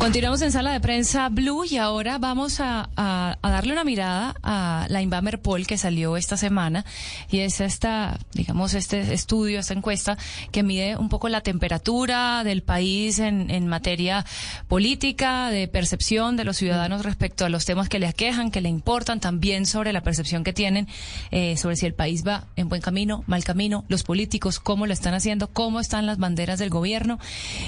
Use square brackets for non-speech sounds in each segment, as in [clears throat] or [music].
Continuamos en sala de prensa Blue y ahora vamos a, a- darle una mirada a la Inbamer Poll que salió esta semana. Y es esta, digamos, este estudio, esta encuesta que mide un poco la temperatura del país en, en materia política, de percepción de los ciudadanos respecto a los temas que le aquejan, que le importan, también sobre la percepción que tienen eh, sobre si el país va en buen camino, mal camino, los políticos, cómo lo están haciendo, cómo están las banderas del gobierno.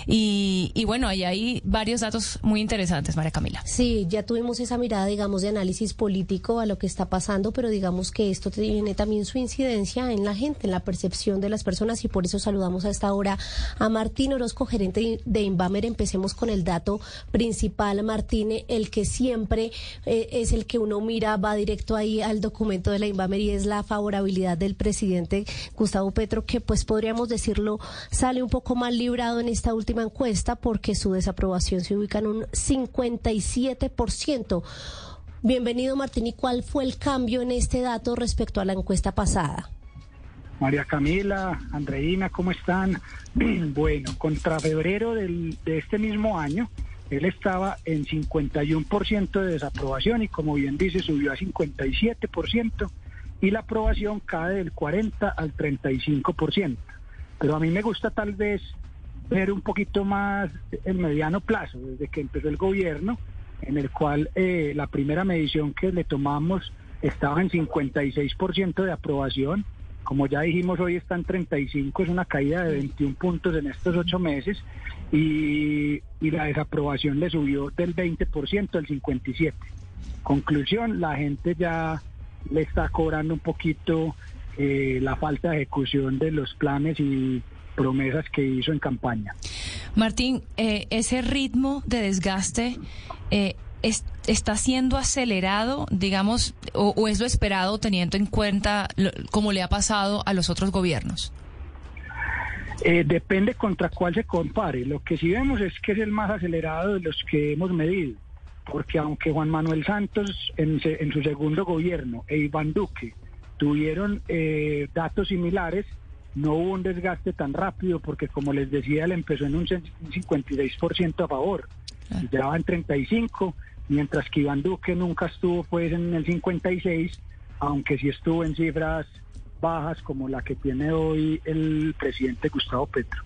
Y, y bueno, ahí hay varios datos muy interesantes, María Camila. Sí, ya tuvimos esa mirada, digamos, de análisis político a lo que está pasando, pero digamos que esto tiene también su incidencia en la gente, en la percepción de las personas y por eso saludamos a esta hora a Martín Orozco, gerente de Inbamer. Empecemos con el dato principal, Martín, el que siempre eh, es el que uno mira, va directo ahí al documento de la Inbamer y es la favorabilidad del presidente Gustavo Petro, que pues podríamos decirlo sale un poco más librado en esta última encuesta porque su desaprobación se ubica un 57%. Bienvenido Martín, ¿y cuál fue el cambio en este dato respecto a la encuesta pasada? María Camila, Andreina, ¿cómo están? [clears throat] Bueno, contra febrero del- de este mismo año, él estaba en 51% de desaprobación y como bien dice, subió a 57% y la aprobación cae del 40 al 35%. Pero a mí me gusta tal vez un poquito más el mediano plazo, desde que empezó el gobierno, en el cual eh, la primera medición que le tomamos estaba en 56% de aprobación. Como ya dijimos, hoy está en 35, es una caída de 21 puntos en estos ocho meses y, y la desaprobación le subió del 20% al 57%. Conclusión, la gente ya le está cobrando un poquito eh, la falta de ejecución de los planes y promesas que hizo en campaña. Martín, eh, ese ritmo de desgaste eh, es- está siendo acelerado, digamos, o, o es lo esperado teniendo en cuenta lo- como le ha pasado a los otros gobiernos. Eh, depende contra cuál se compare. Lo que sí vemos es que es el más acelerado de los que hemos medido, porque aunque Juan Manuel Santos en, se- en su segundo gobierno e Iván Duque tuvieron eh, datos similares, no hubo un desgaste tan rápido, porque como les decía, él empezó en un ce- un 56% a favor, y ya va en 35, mientras que Iván Duque nunca estuvo pues en el 56, aunque sí estuvo en cifras bajas como la que tiene hoy el presidente Gustavo Petro.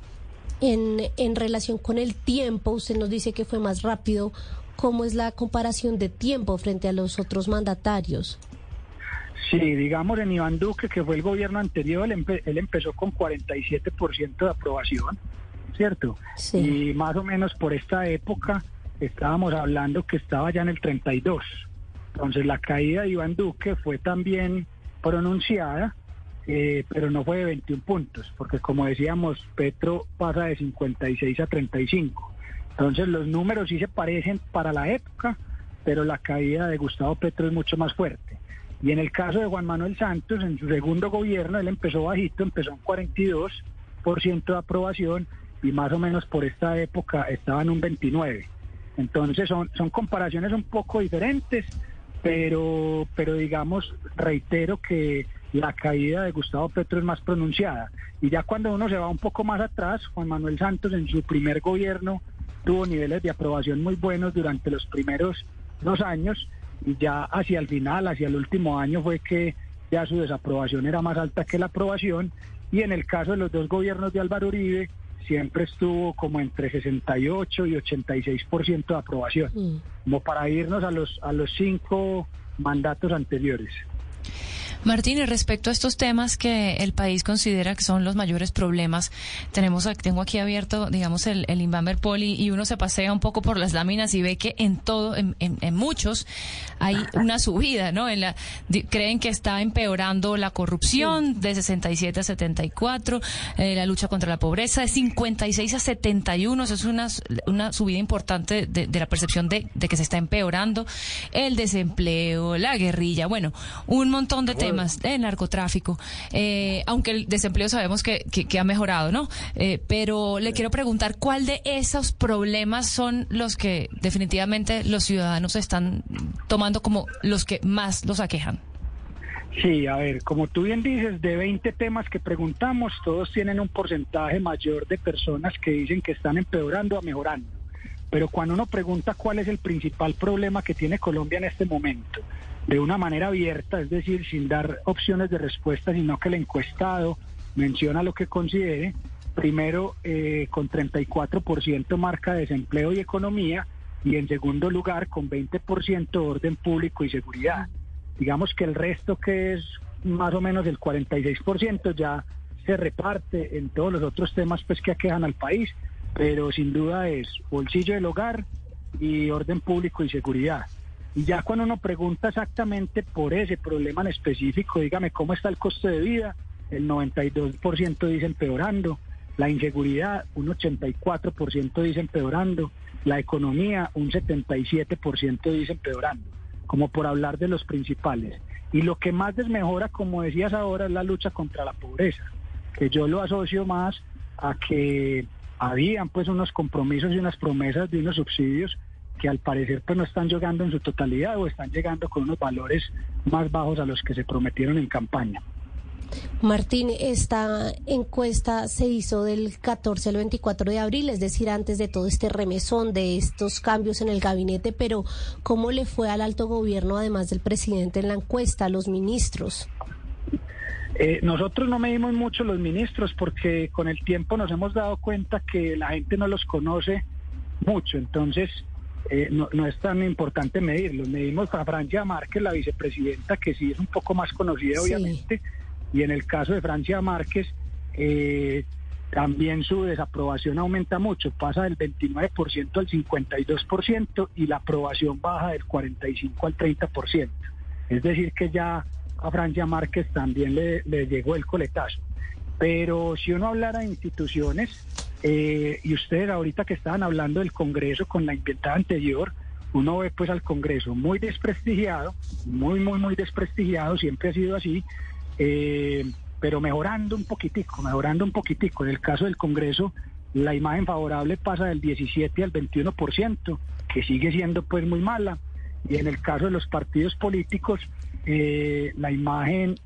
En, en relación con el tiempo, usted nos dice que fue más rápido. ¿Cómo es la comparación de tiempo frente a los otros mandatarios? Sí, digamos en Iván Duque, que fue el gobierno anterior, él, empe- él empezó con 47% de aprobación, ¿cierto? Sí. Y más o menos por esta época estábamos hablando que estaba ya en el 32. Entonces la caída de Iván Duque fue también pronunciada, eh, pero no fue de 21 puntos, porque como decíamos, Petro pasa de 56 a 35. Entonces los números sí se parecen para la época, pero la caída de Gustavo Petro es mucho más fuerte. Y en el caso de Juan Manuel Santos, en su segundo gobierno, él empezó bajito, empezó en 42% de aprobación y más o menos por esta época estaba en un 29%. Entonces son, son comparaciones un poco diferentes, pero, pero digamos, reitero que la caída de Gustavo Petro es más pronunciada. Y ya cuando uno se va un poco más atrás, Juan Manuel Santos en su primer gobierno tuvo niveles de aprobación muy buenos durante los primeros dos años y ya hacia el final, hacia el último año fue que ya su desaprobación era más alta que la aprobación. Y en el caso de los dos gobiernos de Álvaro Uribe siempre estuvo como entre 68 y 86% de aprobación, como para irnos a los a los cinco mandatos anteriores. Martín, y respecto a estos temas que el país considera que son los mayores problemas, tenemos tengo aquí abierto, digamos, el, el Inbamber Poli y uno se pasea un poco por las láminas y ve que en todo, en, en, en muchos, hay una subida, ¿no? En la, di- creen que está empeorando la corrupción de 67 a 74, eh, la lucha contra la pobreza de 56 a 71, eso es una, una subida importante de, de la percepción de, de que se está empeorando, el desempleo, la guerrilla, bueno, un montón de temas, el narcotráfico, eh, aunque el desempleo sabemos que, que, que ha mejorado, ¿no? Eh, pero le quiero preguntar, ¿cuál de esos problemas son los que definitivamente los ciudadanos están tomando como los que más los aquejan? Sí, a ver, como tú bien dices, de 20 temas que preguntamos, todos tienen un porcentaje mayor de personas que dicen que están empeorando a mejorando. Pero cuando uno pregunta cuál es el principal problema que tiene Colombia en este momento, de una manera abierta, es decir, sin dar opciones de respuesta, sino que el encuestado menciona lo que considere, primero eh, con 34% marca desempleo y economía, y en segundo lugar con 20% orden público y seguridad digamos que el resto que es más o menos el 46% ya se reparte en todos los otros temas pues que aquejan al país, pero sin duda es bolsillo del hogar y orden público y seguridad. Y ya cuando uno pregunta exactamente por ese problema en específico, dígame cómo está el costo de vida, el 92% dice empeorando, la inseguridad un 84% dice empeorando, la economía un 77% dice empeorando como por hablar de los principales. Y lo que más desmejora, como decías ahora, es la lucha contra la pobreza, que yo lo asocio más a que habían pues unos compromisos y unas promesas de unos subsidios que al parecer pues no están llegando en su totalidad o están llegando con unos valores más bajos a los que se prometieron en campaña. Martín, esta encuesta se hizo del 14 al 24 de abril, es decir, antes de todo este remesón de estos cambios en el gabinete, pero ¿cómo le fue al alto gobierno, además del presidente, en la encuesta, a los ministros? Eh, nosotros no medimos mucho los ministros porque con el tiempo nos hemos dado cuenta que la gente no los conoce mucho, entonces eh, no, no, es tan importante medirlos. Medimos a Francia Márquez, la vicepresidenta, que sí es un poco más conocida, sí. obviamente, y en el caso de Francia Márquez, eh, también su desaprobación aumenta mucho, pasa del 29% al 52% y la aprobación baja del 45 al 30%. Es decir, que ya a Francia Márquez también le, le llegó el coletazo. Pero si uno hablara de instituciones, eh, y ustedes ahorita que estaban hablando del Congreso con la invitada anterior, uno ve pues al Congreso muy desprestigiado, muy, muy, muy desprestigiado, siempre ha sido así, eh, pero mejorando un poquitico, mejorando un poquitico. En el caso del Congreso, la imagen favorable pasa del 17 al 21%, que sigue siendo pues muy mala. Y en el caso de los partidos políticos, eh, la imagen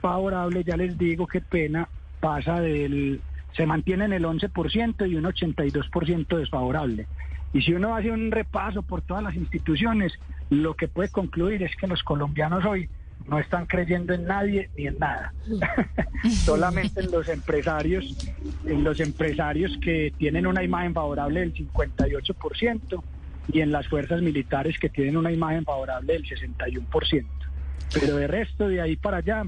favorable, ya les digo, qué pena, pasa del, se mantiene en el 11% y un 82% desfavorable. Y si uno hace un repaso por todas las instituciones, lo que puede concluir es que los colombianos hoy no están creyendo en nadie ni en nada. [laughs] Solamente en los empresarios, en los empresarios que tienen una imagen favorable del 58% y en las fuerzas militares que tienen una imagen favorable del 61%. Pero de resto, de ahí para allá,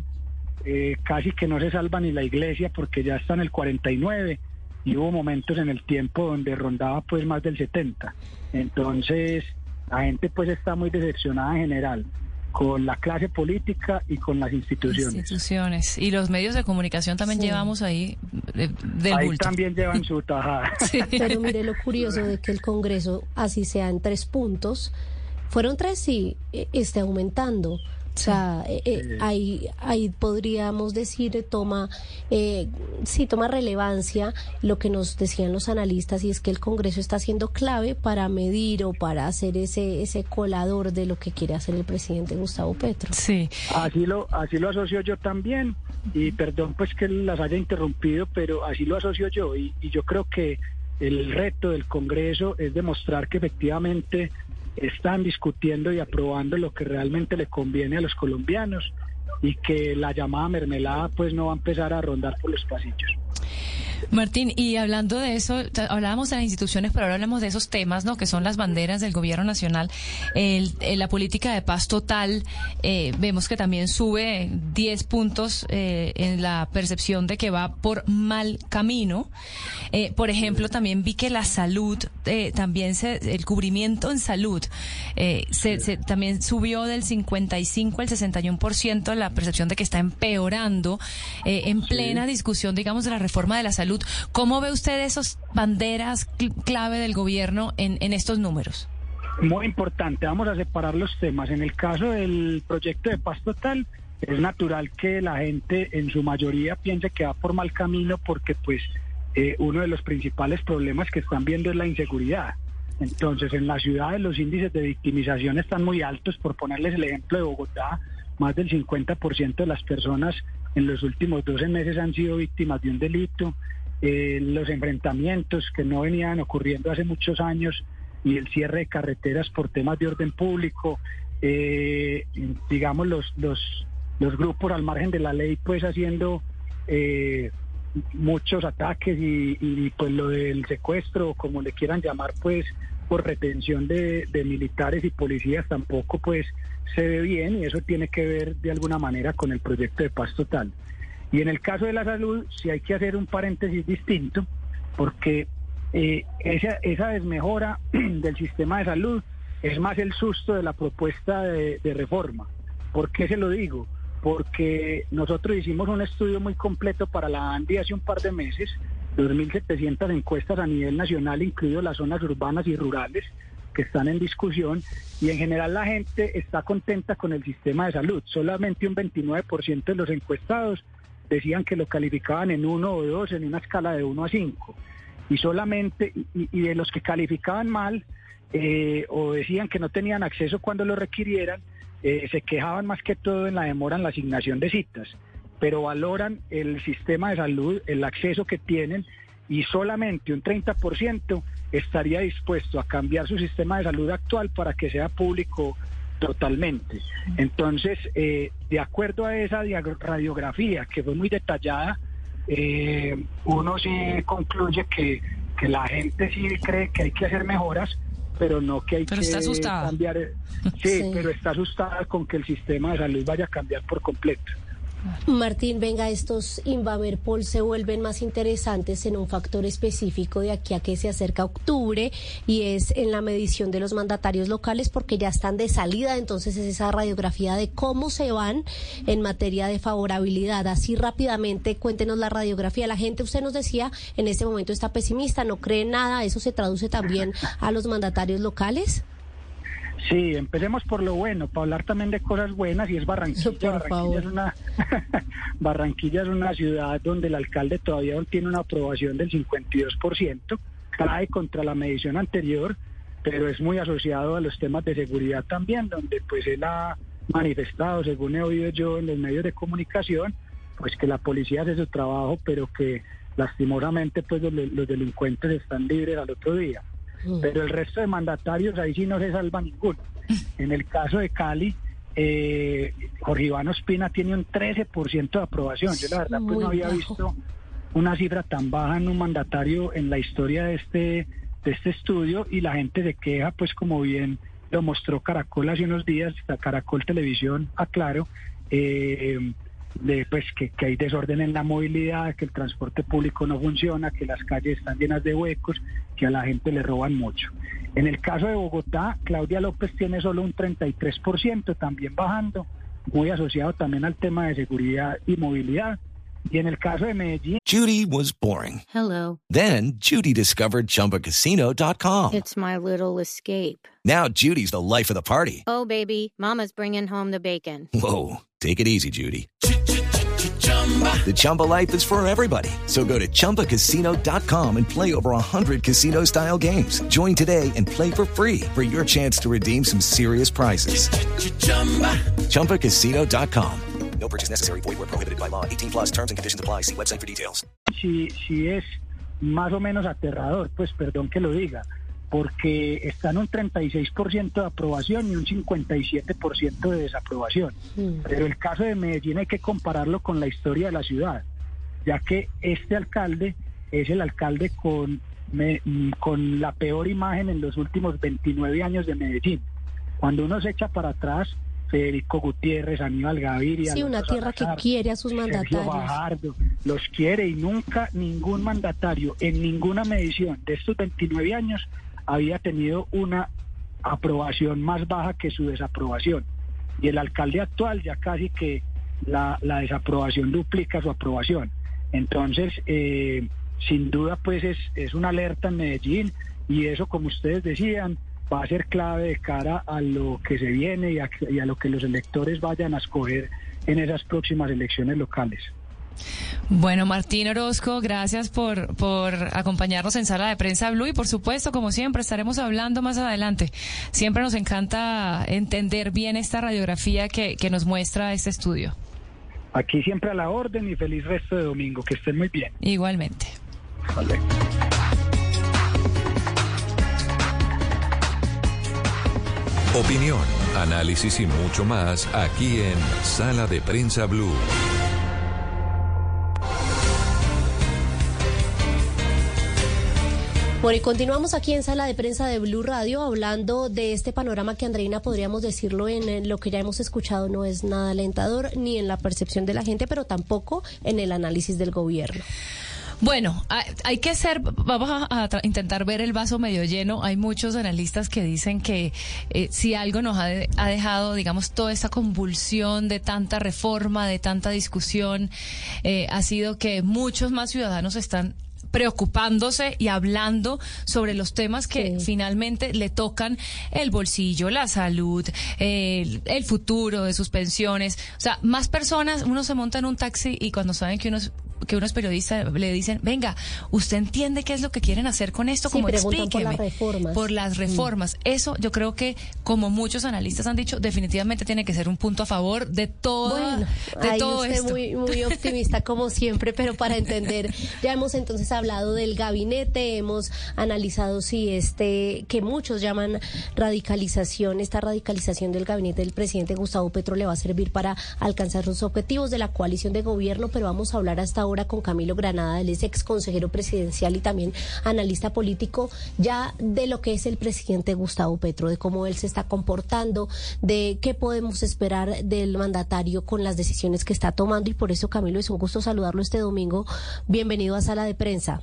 eh, casi que no se salva ni la iglesia porque ya está en el 49 y hubo momentos en el tiempo donde rondaba pues más del 70. Entonces, la gente pues está muy decepcionada en general con la clase política y con las instituciones. Instituciones. Y los medios de comunicación también sí. llevamos ahí de, del Ahí bulto. también llevan [laughs] su tajada. Sí. Pero mire lo curioso de que el Congreso, así sea en tres puntos, fueron tres y esté aumentando. O sea, eh, eh, ahí, ahí podríamos decir, toma, eh, sí toma relevancia lo que nos decían los analistas y es que el Congreso está siendo clave para medir o para hacer ese, ese colador de lo que quiere hacer el presidente Gustavo Petro. Sí. Así lo, así lo asocio yo también y perdón pues que las haya interrumpido, pero así lo asocio yo y, y yo creo que el reto del Congreso es demostrar que efectivamente están discutiendo y aprobando lo que realmente le conviene a los colombianos y que la llamada mermelada pues no va a empezar a rondar por los pasillos. Martín, y hablando de eso, hablábamos de las instituciones, pero ahora hablamos de esos temas, ¿no? Que son las banderas del gobierno nacional. El, la política de paz total, eh, vemos que también sube 10 puntos eh, en la percepción de que va por mal camino. Eh, por ejemplo, también vi que la salud, eh, también se, el cubrimiento en salud, eh, se, se, también subió del 55 al 61% la percepción de que está empeorando en plena discusión, digamos, de la reforma de la salud. ¿Cómo ve usted esas banderas clave del gobierno en, en estos números? Muy importante, vamos a separar los temas. En el caso del proyecto de paz total, es natural que la gente en su mayoría piense que va por mal camino porque pues eh, uno de los principales problemas que están viendo es la inseguridad. Entonces, en las ciudades los índices de victimización están muy altos. Por ponerles el ejemplo de Bogotá, más del 50% de las personas en los últimos 12 meses han sido víctimas de un delito. Eh, los enfrentamientos que no venían ocurriendo hace muchos años y el cierre de carreteras por temas de orden público, eh, digamos los, los, los grupos al margen de la ley pues haciendo eh, muchos ataques y, y, pues lo del secuestro, como le quieran llamar, pues por retención de, de, militares y policías tampoco pues se ve bien y eso tiene que ver de alguna manera con el proyecto de paz total. Y en el caso de la salud sí hay que hacer un paréntesis distinto porque eh, esa, desmejora [clears throat] del sistema de salud es más el susto de la propuesta de, de reforma. ¿Por qué se lo digo? porque nosotros hicimos un estudio muy completo para la ANDI hace un par de meses, 2.700 encuestas a nivel nacional, incluido las zonas urbanas y rurales que están en discusión, y en general la gente está contenta con el sistema de salud. Solamente un 29% de los encuestados decían que lo calificaban en uno o dos, en una escala de 1 a 5. Y solamente, y, y de los que calificaban mal, eh, o decían que no tenían acceso cuando lo requirieran, eh, se quejaban más que todo en la demora en la asignación de citas, pero valoran el sistema de salud, el acceso que tienen y solamente un 30% estaría dispuesto a cambiar su sistema de salud actual para que sea público totalmente. Entonces, eh, de acuerdo a esa radiografía que fue muy detallada, eh, uno sí concluye que, que la gente sí cree que hay que hacer mejoras, pero no que hay pero que está asustada. cambiar. Sí, sí, pero está asustada con que el sistema de salud vaya a cambiar por completo. Martín, venga, estos Invamerpol se vuelven más interesantes en un factor específico de aquí a que se acerca octubre y es en la medición de los mandatarios locales porque ya están de salida, entonces es esa radiografía de cómo se van en materia de favorabilidad. Así rápidamente, cuéntenos la radiografía. La gente, usted nos decía, en este momento está pesimista, no cree nada, ¿eso se traduce también a los mandatarios locales? Sí, empecemos por lo bueno, para hablar también de cosas buenas y es Barranquilla. Barranquilla es, una, [laughs] Barranquilla es una ciudad donde el alcalde todavía tiene una aprobación del 52%, cae contra la medición anterior, pero es muy asociado a los temas de seguridad también, donde pues él ha manifestado, según he oído yo en los medios de comunicación, pues que la policía hace su trabajo, pero que lastimosamente pues los, los delincuentes están libres al otro día pero el resto de mandatarios ahí sí no se salva ninguno. [laughs] En el caso de Cali, eh, Jorge Iván Ospina tiene un 13% de aprobación. Yo la verdad pues no había visto una cifra tan baja en un mandatario en la historia de este de este estudio y la gente se queja pues como bien lo mostró Caracol hace unos días, Caracol Televisión, aclaro, eh, de pues que, que, hay desorden en la movilidad, que el transporte público no funciona, que las calles están llenas de huecos, que a la gente le roban mucho. En el caso de Bogotá, Claudia López tiene solo un 33%, también bajando, muy asociado también al tema de seguridad y movilidad. Y en el caso de Medellín. Judy was boring. Hello. Then Judy discovered chumbacasino.com. It's my little escape. Now Judy's the life of the party. Oh, baby, Mama's bringing home the bacon. Whoa. Take it easy, Judy. The Chumba life is for everybody. So go to ChumbaCasino.com and play over 100 casino style games. Join today and play for free for your chance to redeem some serious prizes. ChumbaCasino.com. No purchase necessary. Void where prohibited by law. 18 plus terms and conditions apply. See website for details. Sí, sí es más o menos aterrador, pues perdón que lo diga, porque está en un 36% de aprobación y un 57% de desaprobación. Mm. Pero el caso de Medellín hay que compararlo con la historia de la ciudad, ya que este alcalde es el alcalde con, me- mm, con la peor imagen en los últimos 29 años de Medellín. Cuando uno se echa para atrás, Federico Gutiérrez, Aníbal Gaviria, Sí, una tierra que quiere a sus Sergio mandatarios. Fajardo, los quiere y nunca ningún mandatario en ninguna medición de estos 29 años había tenido una aprobación más baja que su desaprobación. Y el alcalde actual ya casi que la, la desaprobación duplica su aprobación. Entonces, eh, sin duda, pues es, es una alerta en Medellín y eso, como ustedes decían, va a ser clave de cara a lo que se viene y a, y a lo que los electores vayan a escoger en esas próximas elecciones locales. Bueno, Martín Orozco, gracias por, por acompañarnos en Sala de Prensa Blue y por supuesto, como siempre, estaremos hablando más adelante. Siempre nos encanta entender bien esta radiografía que, que nos muestra este estudio. Aquí siempre a la orden y feliz resto de domingo. Que estén muy bien. Igualmente. Vale. Opinión, análisis y mucho más aquí en Sala de Prensa Blue. Bueno, y continuamos aquí en Sala de Prensa de Blue Radio hablando de este panorama que, Andreina, podríamos decirlo en, eh, lo que ya hemos escuchado, no es nada alentador ni en la percepción de la gente, pero tampoco en el análisis del gobierno. Bueno, hay, que ser, vamos a, intentar ver el vaso medio lleno. Hay muchos analistas que dicen que eh, si algo nos ha, de- ha dejado, digamos, toda esta convulsión de tanta reforma, de tanta discusión, eh, ha sido que muchos más ciudadanos están preocupándose y hablando sobre los temas que Sí. finalmente le tocan el bolsillo, la salud, el, el futuro de sus pensiones. O sea, más personas, uno se monta en un taxi y cuando saben que uno es que unos periodistas le dicen, venga, ¿usted entiende qué es lo que quieren hacer con esto? Sí, como preguntan por explíqueme. las reformas. Mm. Por las reformas. Eso yo creo que, como muchos analistas han dicho, definitivamente tiene que ser un punto a favor de todo, Bueno, de ahí todo usted esto. muy, muy [laughs] optimista como siempre, pero para entender, ya hemos entonces hablado del gabinete, hemos analizado si este, que muchos llaman radicalización, esta radicalización del gabinete del presidente Gustavo Petro le va a servir para alcanzar los objetivos de la coalición de gobierno, pero vamos a hablar hasta ahora con Camilo Granada, él es ex consejero presidencial y también analista político, ya de lo que es el presidente Gustavo Petro, de cómo él se está comportando, de qué podemos esperar del mandatario con las decisiones que está tomando y por eso Camilo es un gusto saludarlo este domingo. Bienvenido a Sala de Prensa.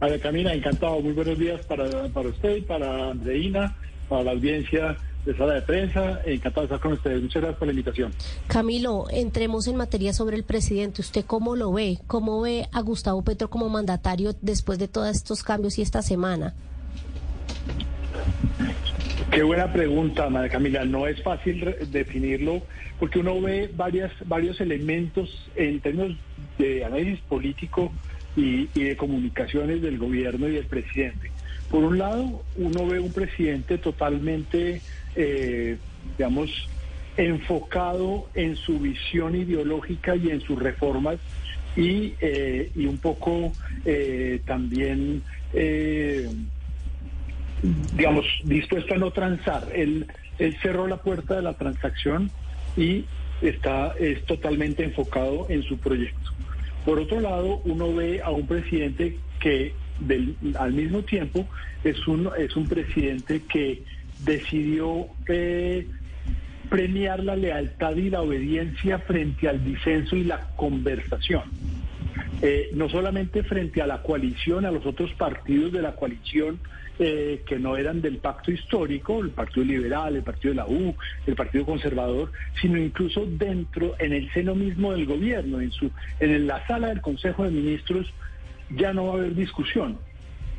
Ver, Camila, encantado. Muy buenos días para, usted para Andreina, para la audiencia de sala de prensa. Encantado de estar con ustedes. Muchas gracias por la invitación. Camilo, entremos en materia sobre el presidente. ¿Usted cómo lo ve? ¿Cómo ve a Gustavo Petro como mandatario después de todos estos cambios y esta semana? Qué buena pregunta, María Camila. No es fácil definirlo porque uno ve varias, varios elementos en términos de análisis político y, y de comunicaciones del gobierno y del presidente. Por un lado, uno ve un presidente totalmente, eh, digamos, enfocado en su visión ideológica y en sus reformas y, eh, un poco eh, también... eh, digamos, dispuesto a no transar. Él, cerró la puerta de la transacción y está es totalmente enfocado en su proyecto. Por otro lado, uno ve a un presidente que al mismo tiempo es un, es un presidente que decidió eh, premiar la lealtad y la obediencia frente al disenso y la conversación. Eh, no solamente frente a la coalición, a los otros partidos de la coalición eh, que no eran del pacto histórico, el Partido Liberal, el Partido de la U, el Partido Conservador, sino incluso dentro, en el seno mismo del gobierno, en, su, en la sala del Consejo de Ministros, ya no va a haber discusión,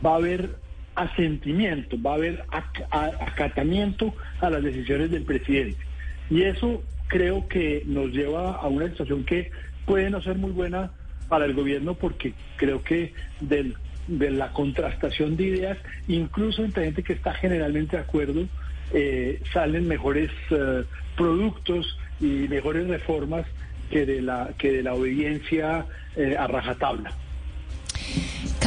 va a haber asentimiento, va a haber acatamiento a las decisiones del presidente. Y eso creo que nos lleva a una situación que puede no ser muy buena para el gobierno porque creo que del- de la contrastación de ideas, incluso entre gente que está generalmente de acuerdo, eh, salen mejores eh, productos y mejores reformas que de la que de la obediencia eh, a rajatabla.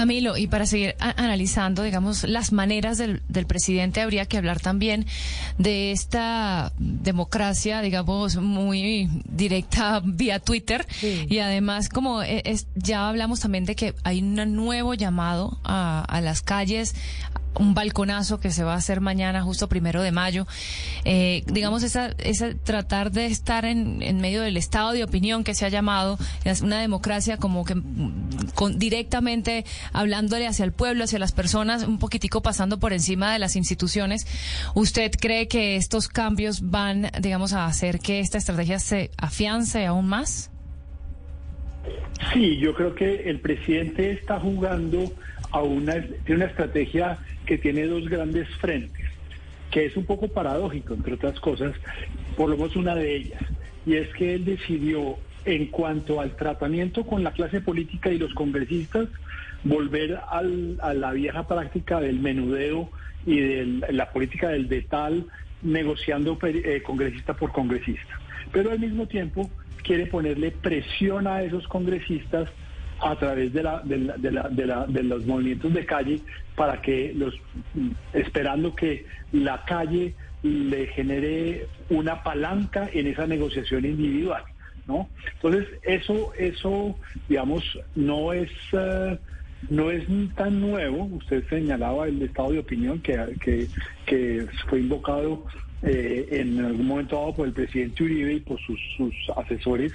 Camilo, y para seguir analizando, digamos, las maneras del, del presidente, habría que hablar también de esta democracia, digamos, muy directa [laughs] vía Twitter. Y además, como e- es, ya hablamos también de que hay un nuevo llamado a, a las calles, un balconazo que se va a hacer mañana, justo primero de mayo. Eh, digamos, esa, esa tratar de estar en, en medio del estado de opinión que se ha llamado, una democracia como que mm, con, directamente hablándole hacia el pueblo, hacia las personas, un poquitico pasando por encima de las instituciones. ¿Usted cree que estos cambios van, digamos, a hacer que esta estrategia se afiance aún más? Sí, yo creo que el presidente está jugando a una, tiene una estrategia que tiene dos grandes frentes, que es un poco paradójico, entre otras cosas, por lo menos una de ellas, y es que él decidió, en cuanto al tratamiento con la clase política y los congresistas, volver al- a la vieja práctica del menudeo y de la política del detal, negociando eh, congresista por congresista. Pero al mismo tiempo quiere ponerle presión a esos congresistas a través de, la, de, la- de la- de la- de los movimientos de calle para que los esperando que la calle le genere una palanca en esa negociación individual, ¿no? Entonces eso eso digamos no es eh, no es tan nuevo. Usted señalaba el estado de opinión que que, que fue invocado eh, en algún momento dado por el presidente Uribe y por sus, sus asesores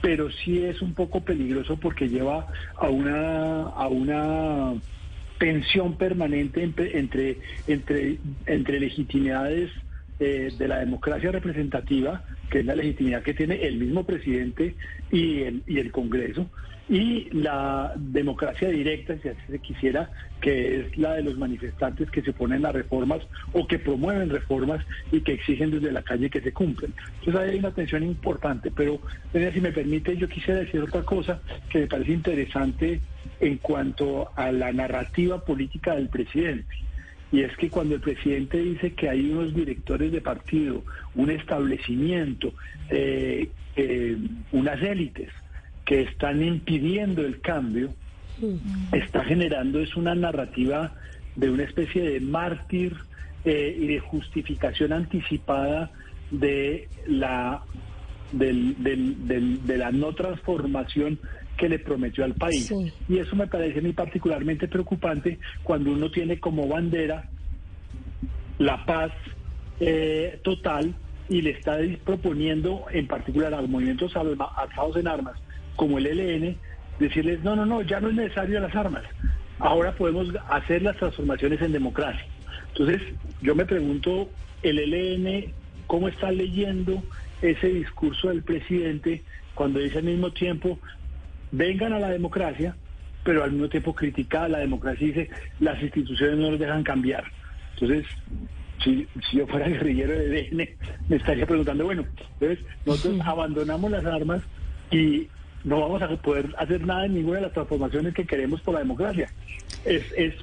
pero sí es un poco peligroso porque lleva a una a una tensión permanente entre entre entre, entre legitimidades eh, de la democracia representativa, que es la legitimidad que tiene el mismo presidente y el, y el Congreso, y la democracia directa, si así se quisiera, que es la de los manifestantes que se oponen a reformas o que promueven reformas y que exigen desde la calle que se cumplen. Entonces ahí hay una tensión importante, pero si me permite, yo quisiera decir otra cosa que me parece interesante en cuanto a la narrativa política del presidente. Y es que cuando el presidente dice que hay unos directores de partido, un establecimiento, eh, eh, unas élites que están impidiendo el cambio, está generando es una narrativa de una especie de mártir eh, y de justificación anticipada de la del, del- del- de la no transformación que le prometió al país. Sí. Y eso me parece a mí particularmente preocupante cuando uno tiene como bandera la paz eh, total y le está proponiendo en particular a los movimientos alzados en armas como el ELN decirles no, no, no, ya no es necesario las armas. Ahora podemos hacer las transformaciones en democracia. Entonces, yo me pregunto, el ELN, ¿cómo está leyendo ese discurso del presidente cuando dice al mismo tiempo, vengan a la democracia, pero al mismo tiempo critica a la democracia y dice, las instituciones no nos dejan cambiar? Entonces, si, si yo fuera [laughs] guerrillero de ELN, me estaría preguntando, bueno, entonces nosotros abandonamos las armas y no vamos a poder hacer nada en ninguna de las transformaciones que queremos por la democracia. Es, es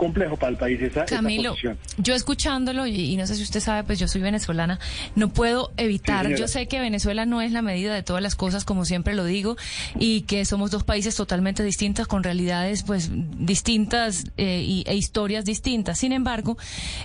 complejo para el país esa, esa Camilo, yo escuchándolo, y, y no sé si usted sabe, pues yo soy venezolana, no puedo evitar, yo sé que Venezuela no es la medida de todas las cosas, como siempre lo digo, y que somos dos países totalmente distintos, con realidades pues distintas eh, y, e historias distintas. Sin embargo,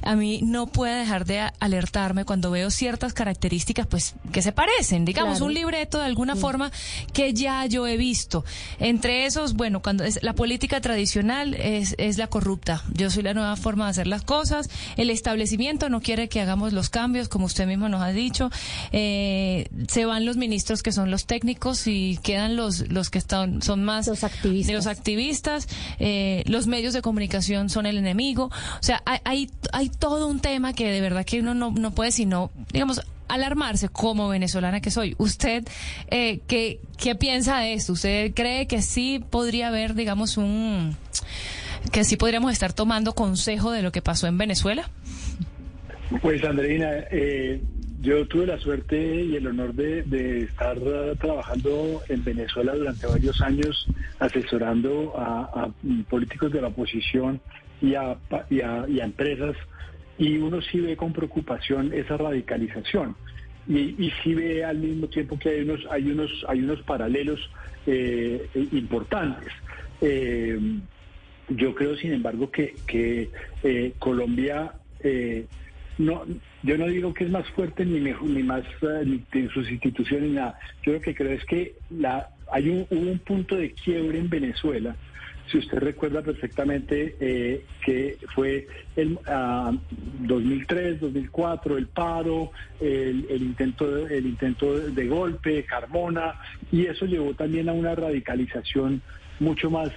a mí no puede dejar de a- alertarme cuando veo ciertas características pues que se parecen, digamos, Claro. un libreto de alguna forma que ya yo he visto. Entre esos, bueno, cuando es la política tradicional es, es la corrupta. Yo soy la nueva forma de hacer las cosas. El establecimiento no quiere que hagamos los cambios, como usted mismo nos ha dicho. Eh, se van los ministros que son los técnicos y quedan los, los que están, son más Los activistas. de los activistas. Eh, los medios de comunicación son el enemigo. O sea, hay, hay, hay todo un tema que de verdad que uno no, no puede sino, digamos, alarmarse como venezolana que soy. ¿Usted eh, ¿qué, qué piensa de esto? ¿Usted cree que sí podría haber, digamos, un... que sí podríamos estar tomando consejo de lo que pasó en Venezuela? Pues Andreina, eh, yo tuve la suerte y el honor de, estar eh, trabajando en Venezuela durante varios años, asesorando a, políticos de la oposición y a, y y a empresas, y uno sí ve con preocupación esa radicalización. Y, y sí ve al mismo tiempo que hay unos, hay unos, hay unos paralelos eh, importantes. Eh, Yo creo, sin embargo, que, que eh, Colombia, eh, no, yo no digo que es más fuerte ni mejor, ni más eh, ni en sus instituciones ni nada. Yo lo que creo es que la, hay un, hubo un punto de quiebre en Venezuela. Si usted recuerda perfectamente eh, que fue el 2003, 2004, el paro, el, el intento, el intento de golpe, Carmona, y eso llevó también a una radicalización mucho más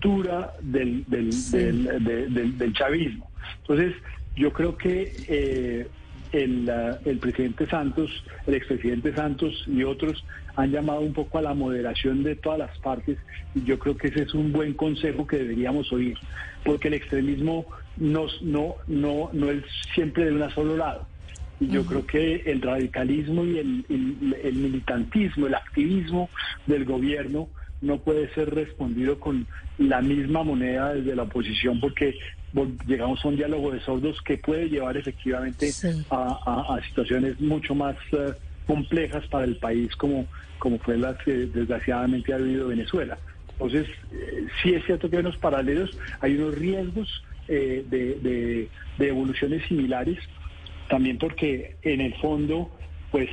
dura del, del, del, de- del- del chavismo. Entonces, yo creo que eh, el, el presidente Santos, el expresidente Santos y otros han llamado un poco a la moderación de todas las partes y yo creo que ese es un buen consejo que deberíamos oír, porque el extremismo nos, no, no, no es siempre de un solo lado. Y yo creo que el radicalismo y el, el- el militantismo, el activismo del gobierno no puede ser respondido con la misma moneda desde la oposición porque llegamos a un diálogo de sordos que puede llevar efectivamente Sí. a, a- a situaciones mucho más eh, complejas para el país como, como fue las que desgraciadamente ha vivido Venezuela. Entonces, eh, sí es cierto que hay unos paralelos, hay unos riesgos eh, de, de- de evoluciones similares, también porque en el fondo, pues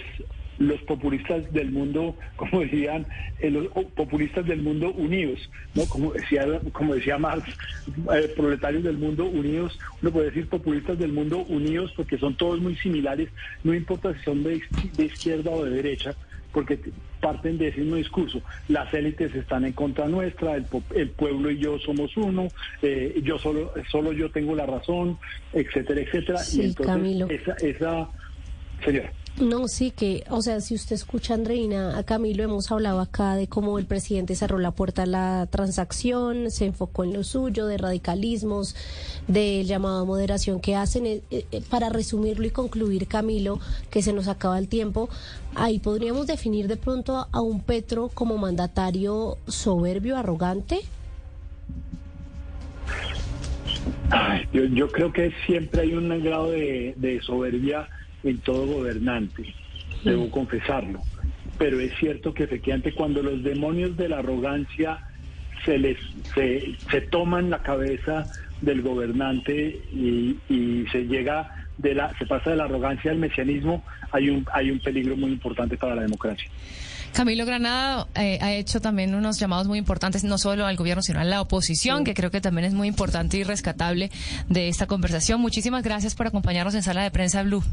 los populistas del mundo, como decían, eh, los populistas del mundo unidos, ¿no? Como decía, como decía Marx, eh, proletarios del mundo unidos, uno puede decir populistas del mundo unidos porque son todos muy similares, no importa si son de, iz- de izquierda o de derecha, porque parten de ese mismo discurso. Las élites están en contra nuestra, el, el pueblo y yo somos uno, eh, yo solo, solo yo tengo la razón, etcétera, etcétera. Sí, y entonces Camilo. esa, esa señora. No, sí que, o sea, si usted escucha, Andreina, a Camilo hemos hablado acá de cómo el presidente cerró la puerta a la transacción, se enfocó en lo suyo, de radicalismos, del llamado a moderación que hacen. Eh, eh, para resumirlo y concluir, Camilo, que se nos acaba el tiempo, ahí podríamos definir de pronto a, un Petro como mandatario soberbio, arrogante. Yo, creo que siempre hay un grado de soberbia en todo gobernante, debo confesarlo. Pero es cierto que efectivamente cuando los demonios de la arrogancia se les se, se toman la cabeza del gobernante y, y se llega de la se pasa de la arrogancia al mesianismo, hay un hay un peligro muy importante para la democracia. Camilo Granada eh, ha hecho también unos llamados muy importantes, no solo al gobierno, sino a la oposición, que creo que también es muy importante y rescatable de esta conversación. Muchísimas gracias por acompañarnos en Sala de Prensa Blue.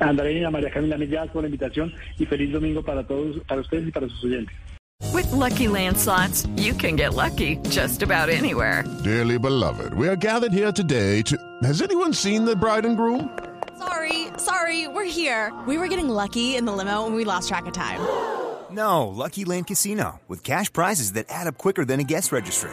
Andrea María Camila Millas por la invitación y feliz domingo para todos, para ustedes y para sus oyentes. With Lucky Land slots, you can get lucky just about anywhere. Dearly beloved, we are gathered here today to. Has anyone seen the bride and groom? Sorry, sorry, we're here. We were getting lucky in the limo and we lost track of time. No, Lucky Land Casino, with cash prizes that add up quicker than a guest registry.